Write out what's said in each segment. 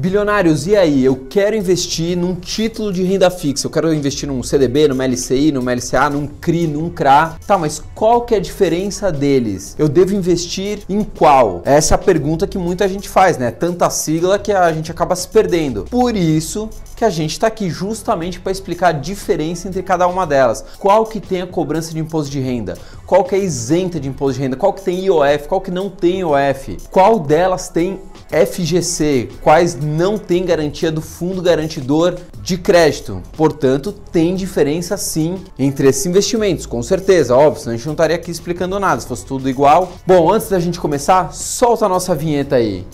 Bilionários, e aí? Eu quero investir num título de renda fixa. Eu quero investir num CDB, numa LCI, numa LCA, num CRI, num CRA. Tá, mas qual que é a diferença deles? Eu devo investir em qual? Essa é a pergunta que muita gente faz, né? Tanta sigla que a gente acaba se perdendo. Por isso que a gente está aqui justamente para explicar a diferença entre cada uma delas. Qual que tem a cobrança de imposto de renda? Qual que é isenta de imposto de renda? Qual que tem IOF? Qual que não tem IOF? Qual delas tem FGC, quais não têm garantia do fundo garantidor de crédito. Portanto, tem diferença sim entre esses investimentos, com certeza, óbvio, senão a gente não estaria aqui explicando nada, se fosse tudo igual. Bom, antes da gente começar, solta a nossa vinheta aí.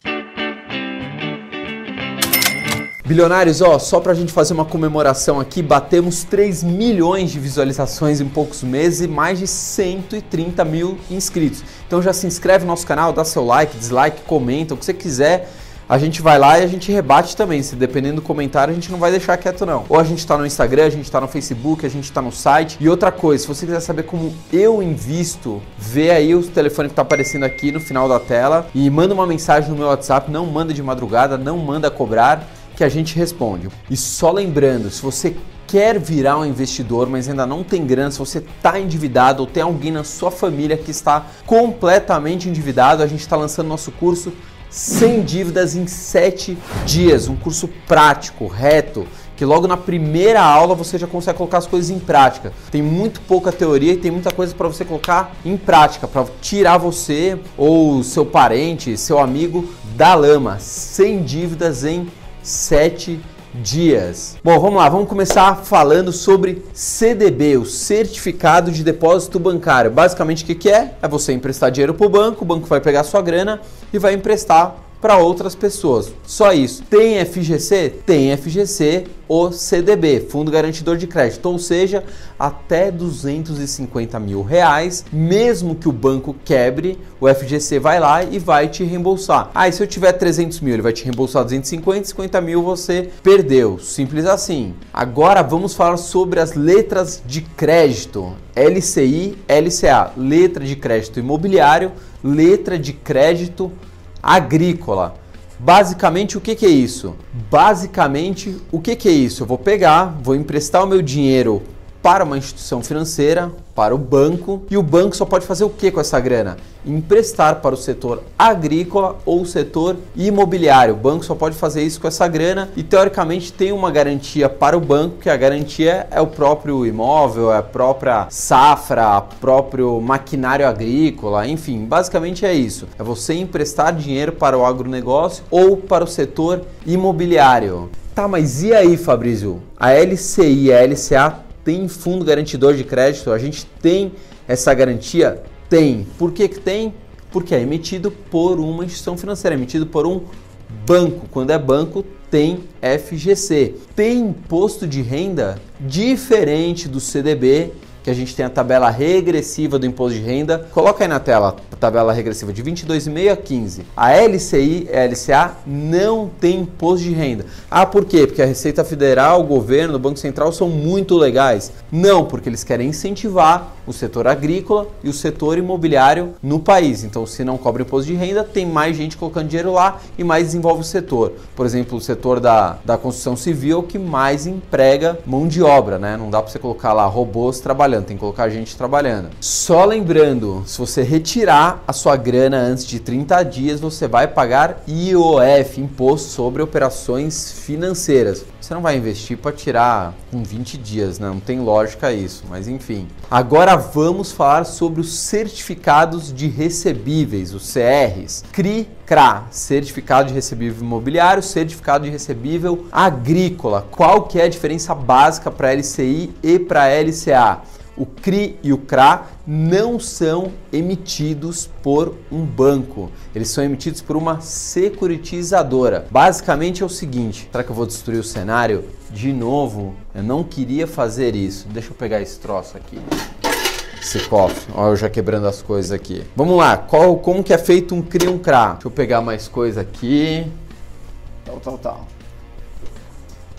Bilionários, ó, só pra gente fazer uma comemoração aqui, batemos 3 milhões de visualizações em poucos meses e mais de 130 mil inscritos. Então já se inscreve no nosso canal, dá seu like, dislike, comenta, o que você quiser. A gente vai lá e a gente rebate também. Se dependendo do comentário, a gente não vai deixar quieto, não. Ou a gente está no Instagram, a gente está no Facebook, a gente está no site. E outra coisa, se você quiser saber como eu invisto, vê aí o telefone que está aparecendo aqui no final da tela e manda uma mensagem no meu WhatsApp. Não manda de madrugada, não manda cobrar que a gente responde. E só lembrando, se você quer virar um investidor, mas ainda não tem grana, se você está endividado ou tem alguém na sua família que está completamente endividado, a gente está lançando nosso curso sem dívidas em 7 dias, um curso prático, reto, que logo na primeira aula você já consegue colocar as coisas em prática. Tem muito pouca teoria e tem muita coisa para você colocar em prática, para tirar você ou seu parente, seu amigo da lama, sem dívidas em sete dias. Bom, vamos lá, vamos começar falando sobre CDB, o Certificado de Depósito Bancário. Basicamente, o que, é? É você emprestar dinheiro para o banco, o banco vai pegar sua grana e vai emprestar para outras pessoas. Só isso. Tem FGC? Tem FGC ou CDB, Fundo Garantidor de Crédito, ou seja, até 250 mil reais, mesmo que o banco quebre, o FGC vai lá e vai te reembolsar. Ah, se eu tiver 300 mil, ele vai te reembolsar 250, 50 mil você perdeu. Simples assim. Agora vamos falar sobre as letras de crédito. LCI, LCA, letra de crédito imobiliário, letra de crédito agrícola. Basicamente, o que, que é isso? Basicamente, o que, que é isso? Eu vou pegar, vou emprestar o meu dinheiro para uma instituição financeira, para o banco, e o banco só pode fazer o que com essa grana? Emprestar para o setor agrícola ou setor imobiliário. O banco só pode fazer isso com essa grana e teoricamente tem uma garantia para o banco, que a garantia é o próprio imóvel, é a própria safra, o próprio maquinário agrícola, enfim, basicamente é isso. É você emprestar dinheiro para o agronegócio ou para o setor imobiliário. Tá, mas e aí, Fabrício? A LCI e a LCA tem fundo garantidor de crédito? A gente tem essa garantia? Tem. Por que, que tem? Porque é emitido por uma instituição financeira, é emitido por um banco. Quando é banco, tem FGC. Tem imposto de renda diferente do CDB que a gente tem a tabela regressiva do imposto de renda. Coloca aí na tela a tabela regressiva de 22,5 a 15. A LCI e a LCA não tem imposto de renda. Ah, por quê? Porque a Receita Federal, o governo, o Banco Central são muito legais. Não, porque eles querem incentivar o setor agrícola e o setor imobiliário no país. Então, se não cobra imposto de renda, tem mais gente colocando dinheiro lá e mais desenvolve o setor. Por exemplo, o setor da, da construção civil que mais emprega mão de obra, né? Não dá para você colocar lá robôs trabalhando trabalhando, tem que colocar gente trabalhando. Só lembrando, se você retirar a sua grana antes de 30 dias, você vai pagar IOF, Imposto sobre Operações Financeiras. Você não vai investir para tirar com 20 dias, né? não tem lógica isso, mas enfim. Agora vamos falar sobre os certificados de recebíveis, os CRs. CRI CRA, Certificado de Recebível Imobiliário, Certificado de Recebível Agrícola. Qual que é a diferença básica para LCI e para LCA? o CRI e o CRA não são emitidos por um banco, eles são emitidos por uma securitizadora. Basicamente é o seguinte: será que eu vou destruir o cenário? De novo, eu não queria fazer isso. Deixa eu pegar esse troço aqui. Esse cofre, olha eu já quebrando as coisas aqui. Vamos lá, qual, como que é feito um CRI um CRA? Deixa eu pegar mais coisa aqui. Tal, tal, tal.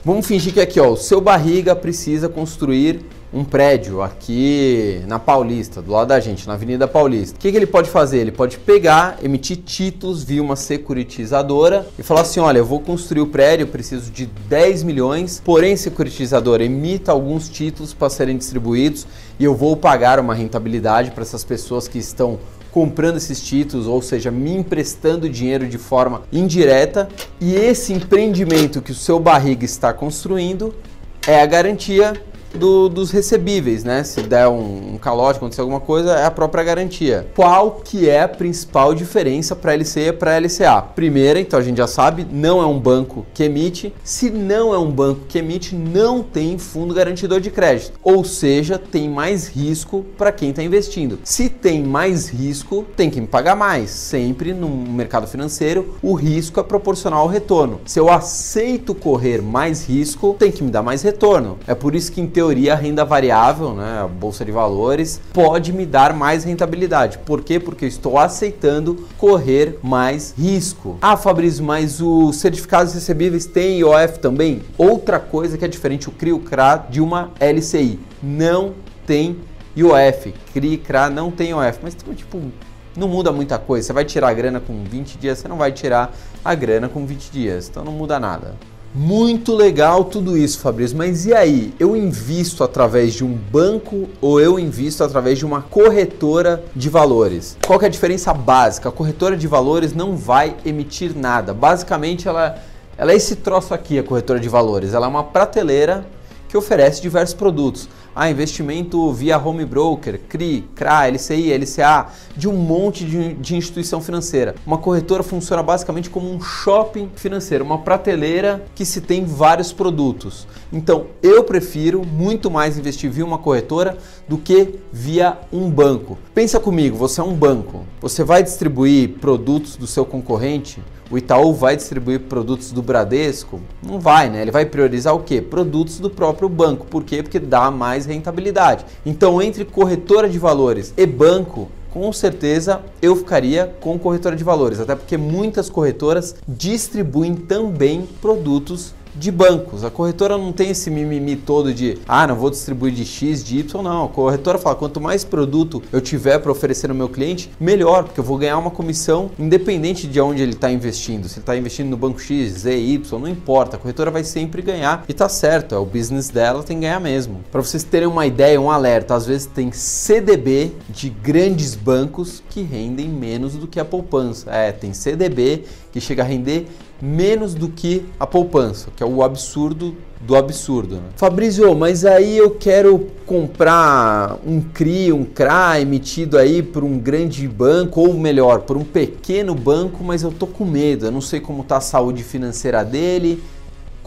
Vamos fingir que aqui, ó, o seu barriga precisa construir um prédio aqui na Paulista, do lado da gente, na Avenida Paulista. O que, que ele pode fazer? Ele pode pegar, emitir títulos via uma securitizadora e falar assim: olha, eu vou construir o prédio, preciso de 10 milhões, porém, securitizadora, emita alguns títulos para serem distribuídos e eu vou pagar uma rentabilidade para essas pessoas que estão comprando esses títulos, ou seja, me emprestando dinheiro de forma indireta, e esse empreendimento que o seu barriga está construindo é a garantia do, dos recebíveis, né? Se der um, um calote, acontecer alguma coisa, é a própria garantia. Qual que é a principal diferença para LCE e para LCA? Primeira, então a gente já sabe, não é um banco que emite. Se não é um banco que emite, não tem fundo garantidor de crédito. Ou seja, tem mais risco para quem está investindo. Se tem mais risco, tem que me pagar mais. Sempre no mercado financeiro, o risco é proporcional ao retorno. Se eu aceito correr mais risco, tem que me dar mais retorno. É por isso que em teoria, a renda variável, né, a bolsa de valores, pode me dar mais rentabilidade. Por quê? Porque eu estou aceitando correr mais risco. Ah, Fabrício, mas os certificados recebíveis têm IOF também? Outra coisa que é diferente, o CRI o CRA de uma LCI. Não tem IOF. CRI CRA não tem IOF. Mas tipo, não muda muita coisa. Você vai tirar a grana com 20 dias, você não vai tirar a grana com 20 dias. Então não muda nada. Muito legal tudo isso, Fabrício, mas e aí? Eu invisto através de um banco ou eu invisto através de uma corretora de valores? Qual é a diferença básica? A corretora de valores não vai emitir nada. Basicamente, ela, ela é esse troço aqui, a corretora de valores. Ela é uma prateleira que oferece diversos produtos ah, investimento via home broker, CRI, CRA, LCI, LCA, de um monte de, de instituição financeira. Uma corretora funciona basicamente como um shopping financeiro, uma prateleira que se tem vários produtos. Então, eu prefiro muito mais investir via uma corretora do que via um banco. Pensa comigo, você é um banco, você vai distribuir produtos do seu concorrente? O Itaú vai distribuir produtos do Bradesco? Não vai, né? Ele vai priorizar o quê? Produtos do próprio banco. Por quê? Porque dá mais rentabilidade. Então, entre corretora de valores e banco, com certeza eu ficaria com corretora de valores, até porque muitas corretoras distribuem também produtos de bancos. A corretora não tem esse mimimi todo de, ah, não vou distribuir de X, de Y, não. A corretora fala, quanto mais produto eu tiver para oferecer no meu cliente, melhor, porque eu vou ganhar uma comissão independente de onde ele está investindo. Se ele está investindo no banco X, Z, Y, não importa. A corretora vai sempre ganhar e tá certo, é o business dela, tem que ganhar mesmo. Para vocês terem uma ideia, um alerta, às vezes tem CDB de grandes bancos que rendem menos do que a poupança. É, tem CDB que chega a render menos do que a poupança, que é o absurdo do absurdo. Né? Fabrício, mas aí eu quero comprar um CRI, um CRA emitido aí por um grande banco, ou melhor, por um pequeno banco, mas eu tô com medo, eu não sei como está a saúde financeira dele,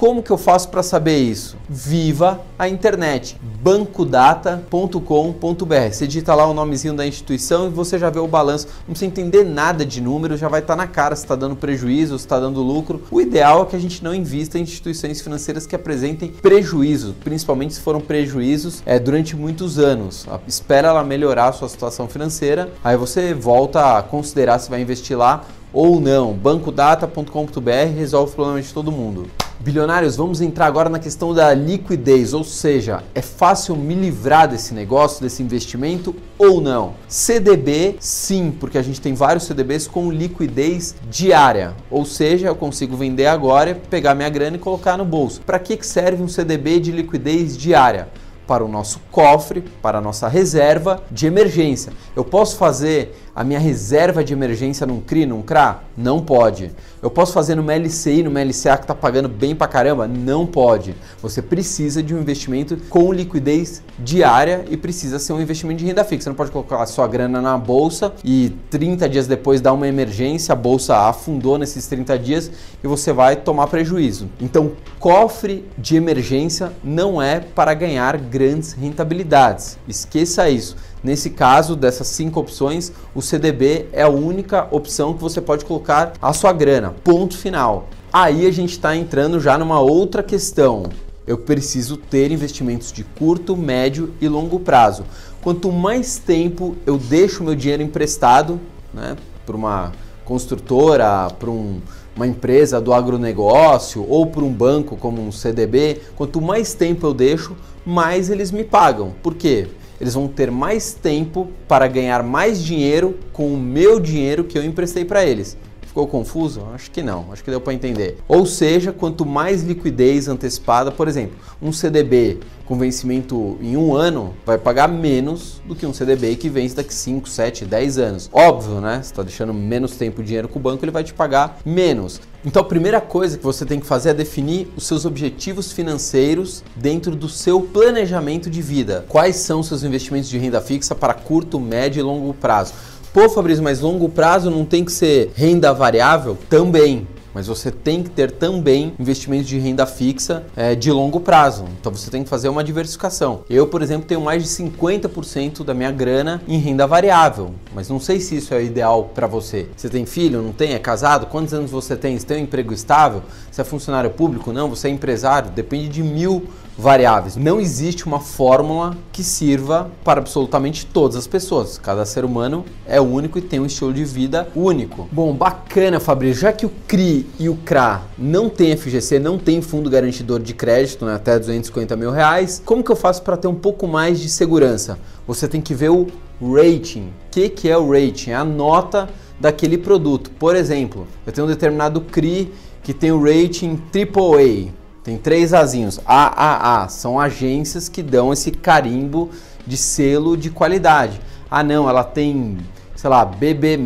como que eu faço para saber isso? Viva a internet, bancodata.com.br. Você digita lá o nomezinho da instituição e você já vê o balanço. Não precisa entender nada de número, já vai estar tá na cara se está dando prejuízo, se está dando lucro. O ideal é que a gente não invista em instituições financeiras que apresentem prejuízo, principalmente se foram prejuízos é, durante muitos anos. Espera ela melhorar a sua situação financeira, aí você volta a considerar se vai investir lá ou não. Bancodata.com.br resolve o problema de todo mundo. Bilionários, vamos entrar agora na questão da liquidez, ou seja, é fácil me livrar desse negócio, desse investimento ou não? CDB, sim, porque a gente tem vários CDBs com liquidez diária, ou seja, eu consigo vender agora, pegar minha grana e colocar no bolso. Para que serve um CDB de liquidez diária? Para o nosso cofre, para a nossa reserva de emergência. Eu posso fazer a minha reserva de emergência num CRI, num CRA? Não pode. Eu posso fazer numa LCI, numa LCA que está pagando bem pra caramba? Não pode. Você precisa de um investimento com liquidez diária e precisa ser um investimento de renda fixa. Você não pode colocar sua grana na bolsa e 30 dias depois dar uma emergência, a bolsa afundou nesses 30 dias e você vai tomar prejuízo. Então, cofre de emergência não é para ganhar grandes rentabilidades. Esqueça isso. Nesse caso, dessas cinco opções, o CDB é a única opção que você pode colocar a sua grana. Ponto final. Aí a gente está entrando já numa outra questão. Eu preciso ter investimentos de curto, médio e longo prazo. Quanto mais tempo eu deixo meu dinheiro emprestado, né, para uma construtora, para um, uma empresa do agronegócio ou por um banco como um CDB, quanto mais tempo eu deixo, mais eles me pagam. Por quê? Eles vão ter mais tempo para ganhar mais dinheiro com o meu dinheiro que eu emprestei para eles. Ficou confuso? Acho que não, acho que deu para entender. Ou seja, quanto mais liquidez antecipada, por exemplo, um CDB com vencimento em um ano vai pagar menos do que um CDB que vence daqui 5, 7, 10 anos. Óbvio, né? Você está deixando menos tempo dinheiro com o banco, ele vai te pagar menos. Então a primeira coisa que você tem que fazer é definir os seus objetivos financeiros dentro do seu planejamento de vida. Quais são os seus investimentos de renda fixa para curto, médio e longo prazo? Pô, Fabrício, mas longo prazo não tem que ser renda variável? Também. Mas você tem que ter também investimentos de renda fixa é, de longo prazo. Então você tem que fazer uma diversificação. Eu, por exemplo, tenho mais de 50% da minha grana em renda variável. Mas não sei se isso é ideal para você. Você tem filho? Não tem? É casado? Quantos anos você tem? Você tem um emprego estável? Você é funcionário público? Não? Você é empresário? Depende de mil variáveis. Não existe uma fórmula que sirva para absolutamente todas as pessoas. Cada ser humano é único e tem um estilo de vida único. Bom, bacana, Fabrício. Já que o CRI e o CRA não tem FGC, não tem fundo garantidor de crédito, né, até 250 mil reais, como que eu faço para ter um pouco mais de segurança? Você tem que ver o rating. O que, que é o rating? É a nota daquele produto. Por exemplo, eu tenho um determinado CRI que tem o rating AAA. Tem três azinhos. AAA são agências que dão esse carimbo de selo de qualidade. Ah, não, ela tem, sei lá, BB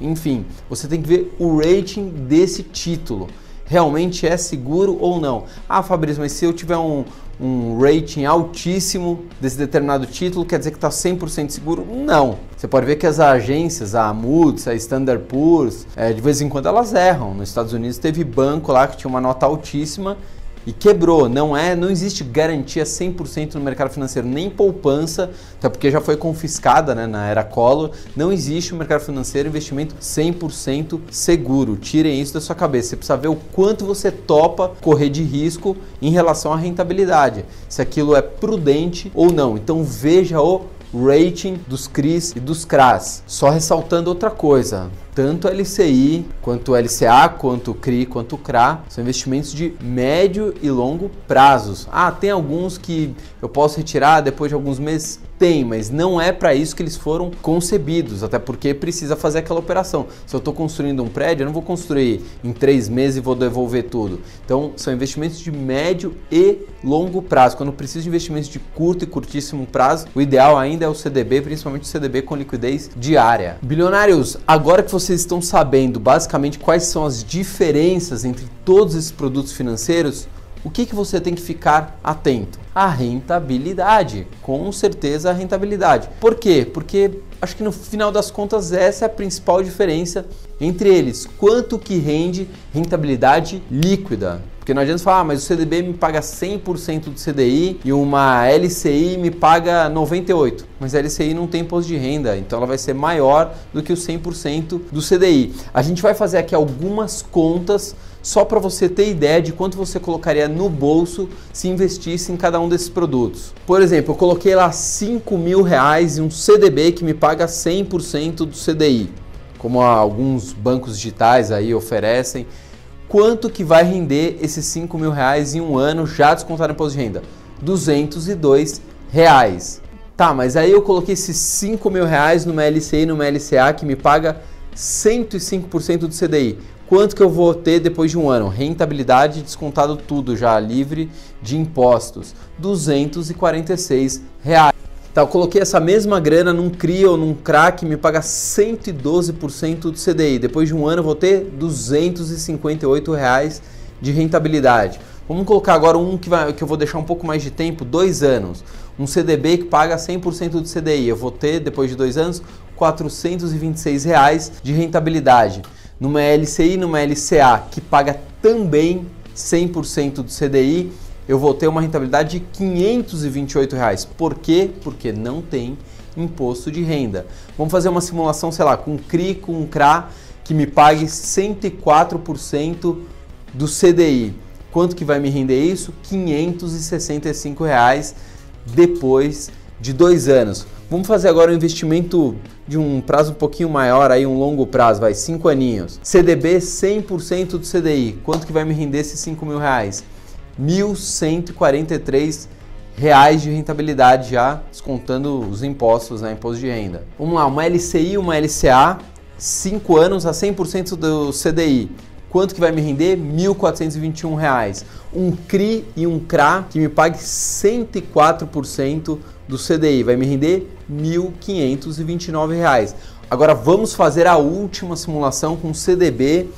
enfim. Você tem que ver o rating desse título. Realmente é seguro ou não? Ah, Fabrício, mas se eu tiver um, um rating altíssimo desse determinado título, quer dizer que está 100% seguro? Não. Você pode ver que as agências, a Moody's, a Standard Poor's, é, de vez em quando elas erram. Nos Estados Unidos teve banco lá que tinha uma nota altíssima e quebrou. Não é, não existe garantia 100% no mercado financeiro, nem poupança, até porque já foi confiscada né, na era Collor. Não existe no mercado financeiro investimento 100% seguro. Tirem isso da sua cabeça. Você precisa ver o quanto você topa correr de risco em relação à rentabilidade, se aquilo é prudente ou não. Então veja o rating dos CRIs e dos CRAs. Só ressaltando outra coisa, tanto LCI, quanto LCA, quanto CRI, quanto CRA, são investimentos de médio e longo prazos. Ah, tem alguns que eu posso retirar depois de alguns meses? Tem, mas não é para isso que eles foram concebidos, até porque precisa fazer aquela operação. Se eu estou construindo um prédio, eu não vou construir em três meses e vou devolver tudo. Então, são investimentos de médio e longo prazo. Quando preciso de investimentos de curto e curtíssimo prazo, o ideal ainda é o CDB, principalmente o CDB com liquidez diária. Bilionários, agora que vocês estão sabendo basicamente quais são as diferenças entre todos esses produtos financeiros, o que, que você tem que ficar atento? A rentabilidade, com certeza a rentabilidade. Por quê? Porque acho que no final das contas essa é a principal diferença entre eles. Quanto que rende rentabilidade líquida? Porque não adianta falar, ah, mas o CDB me paga 100% do CDI e uma LCI me paga 98%. Mas a LCI não tem imposto de renda, então ela vai ser maior do que o 100% do CDI. A gente vai fazer aqui algumas contas só para você ter ideia de quanto você colocaria no bolso se investisse em cada um desses produtos. Por exemplo, eu coloquei lá 5 mil reais em um CDB que me paga 100% do CDI, como alguns bancos digitais aí oferecem quanto que vai render esses 5 mil reais em um ano já descontado imposto de renda? 202 reais. Tá, mas aí eu coloquei esses 5 mil reais numa LCI e numa LCA que me paga 105% do CDI. Quanto que eu vou ter depois de um ano? Rentabilidade descontado tudo já, livre de impostos. 246 reais. Tá, eu coloquei essa mesma grana num CRI ou num CRA que me paga 112% do CDI. Depois de um ano eu vou ter 258 reais de rentabilidade. Vamos colocar agora um que, vai, que eu vou deixar um pouco mais de tempo, dois anos. Um CDB que paga 100% do CDI. Eu vou ter, depois de dois anos, 426 reais de rentabilidade. Numa LCI, numa LCA, que paga também 100% do CDI, eu vou ter uma rentabilidade de 528 reais. Por quê? Porque não tem imposto de renda. Vamos fazer uma simulação, sei lá, com CRI, com CRA que me pague 104% do CDI. Quanto que vai me render isso? 565 reais depois de dois anos. Vamos fazer agora um investimento de um prazo um pouquinho maior, aí um longo prazo, vai, cinco aninhos. CDB 100% do CDI. Quanto que vai me render esses 5 mil reais? 1.143 reais de rentabilidade já, descontando os impostos, né, imposto de renda. Vamos lá, uma LCI, uma LCA, 5 anos a 100% do CDI. Quanto que vai me render? R$ 1.421. Um CRI e um CRA que me pague 104% do CDI. Vai me render R$ 1.529. Agora vamos fazer a última simulação com CDB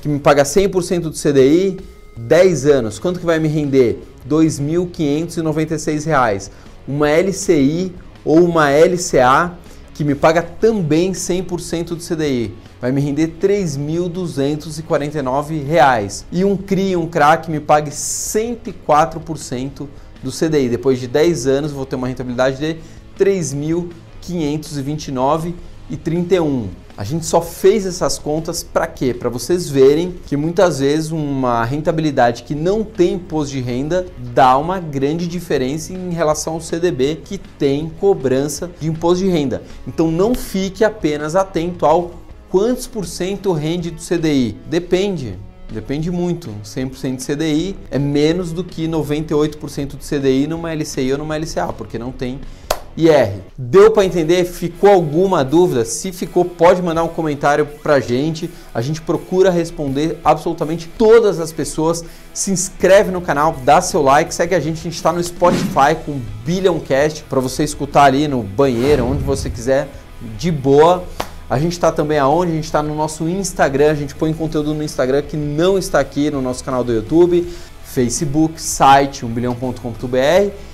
que me paga 100% do CDI, 10 anos. Quanto que vai me render? R$ 2.596. Uma LCI ou uma LCA que me paga também 100% do CDI vai me render R$ 3.249. E um CRI, um CRAC, me pague 104% do CDI. Depois de 10 anos, vou ter uma rentabilidade de R$ 3.529,31. A gente só fez essas contas para quê? Para vocês verem que muitas vezes uma rentabilidade que não tem imposto de renda dá uma grande diferença em relação ao CDB que tem cobrança de imposto de renda. Então não fique apenas atento ao Quantos por cento rende do CDI? Depende. Depende muito. 100% de CDI é menos do que 98% do CDI numa LCI ou numa LCA, porque não tem IR. Deu para entender? Ficou alguma dúvida? Se ficou, pode mandar um comentário para gente. A gente procura responder absolutamente todas as pessoas. Se inscreve no canal, dá seu like, segue a gente. A gente está no Spotify com Billioncast para você escutar ali no banheiro, onde você quiser, de boa. A gente está também aonde? A gente está no nosso Instagram, a gente põe conteúdo no Instagram que não está aqui no nosso canal do YouTube, Facebook, site 1bilhão.com.br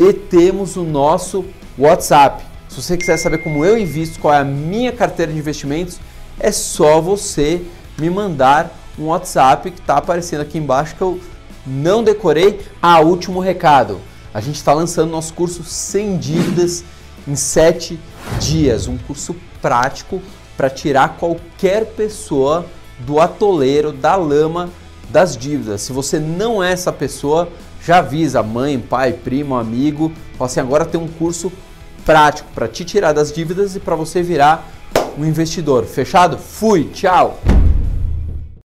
e temos o nosso WhatsApp. Se você quiser saber como eu invisto, qual é a minha carteira de investimentos, é só você me mandar um WhatsApp que está aparecendo aqui embaixo que eu não decorei. Ah, último recado. A gente está lançando nosso curso sem dívidas em 7 dias, um curso prático para tirar qualquer pessoa do atoleiro, da lama das dívidas. Se você não é essa pessoa, já avisa mãe, pai, primo, amigo. Fala assim, agora tem um curso prático para te tirar das dívidas e para você virar um investidor. Fechado? Fui, tchau!